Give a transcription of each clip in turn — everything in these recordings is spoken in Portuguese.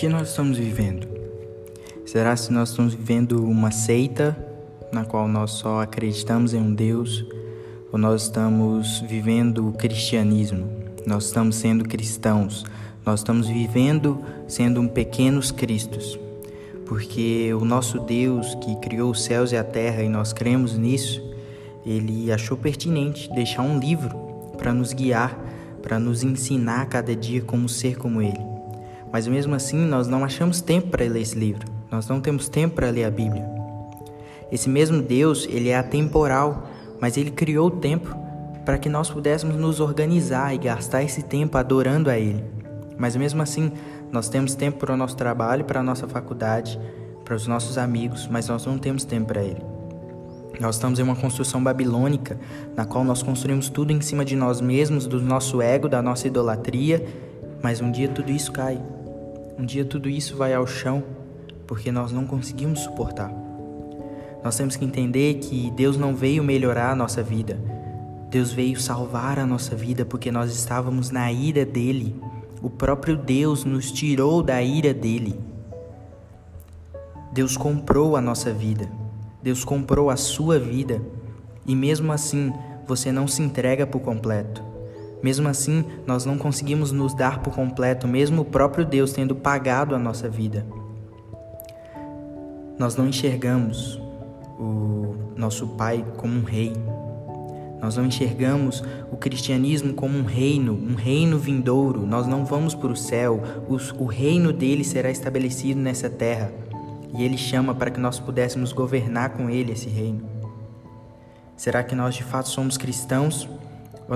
que nós estamos vivendo? Será se nós estamos vivendo uma seita na qual nós só acreditamos em um Deus ou nós estamos vivendo o cristianismo? Nós estamos sendo cristãos, nós estamos vivendo sendo um pequenos cristos. Porque o nosso Deus que criou os céus e a terra e nós cremos nisso, ele achou pertinente deixar um livro para nos guiar, para nos ensinar cada dia como ser como ele. Mas mesmo assim, nós não achamos tempo para ler esse livro. Nós não temos tempo para ler a Bíblia. Esse mesmo Deus, ele é atemporal, mas ele criou o tempo para que nós pudéssemos nos organizar e gastar esse tempo adorando a ele. Mas mesmo assim, nós temos tempo para o nosso trabalho, para a nossa faculdade, para os nossos amigos, mas nós não temos tempo para ele. Nós estamos em uma construção babilônica, na qual nós construímos tudo em cima de nós mesmos, do nosso ego, da nossa idolatria, mas um dia tudo isso cai. Um dia tudo isso vai ao chão porque nós não conseguimos suportar. Nós temos que entender que Deus não veio melhorar a nossa vida. Deus veio salvar a nossa vida porque nós estávamos na ira dele. O próprio Deus nos tirou da ira dele. Deus comprou a nossa vida. Deus comprou a sua vida. E mesmo assim, você não se entrega por completo. Mesmo assim, nós não conseguimos nos dar por completo, mesmo o próprio Deus tendo pagado a nossa vida. Nós não enxergamos o nosso Pai como um rei. Nós não enxergamos o cristianismo como um reino, um reino vindouro. Nós não vamos para o céu. O reino dele será estabelecido nessa terra. E ele chama para que nós pudéssemos governar com ele esse reino. Será que nós de fato somos cristãos?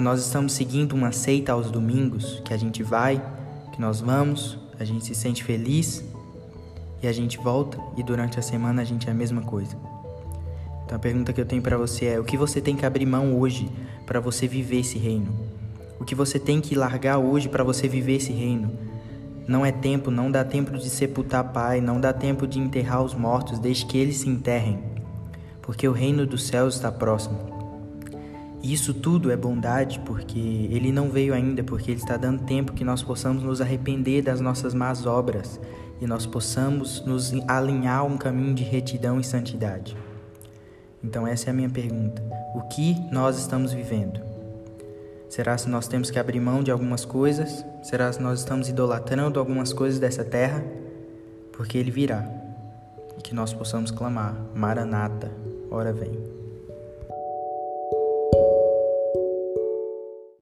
Nós estamos seguindo uma seita aos domingos, que a gente vai, que nós vamos, a gente se sente feliz e a gente volta e durante a semana a gente é a mesma coisa. Então a pergunta que eu tenho para você é: o que você tem que abrir mão hoje para você viver esse reino? O que você tem que largar hoje para você viver esse reino? Não é tempo, não dá tempo de sepultar pai, não dá tempo de enterrar os mortos, desde que eles se enterrem, porque o reino dos céus está próximo. Isso tudo é bondade porque ele não veio ainda, porque ele está dando tempo que nós possamos nos arrepender das nossas más obras e nós possamos nos alinhar a um caminho de retidão e santidade. Então essa é a minha pergunta. O que nós estamos vivendo? Será se nós temos que abrir mão de algumas coisas? Será se nós estamos idolatrando algumas coisas dessa terra? Porque ele virá. E que nós possamos clamar: Maranata, ora vem.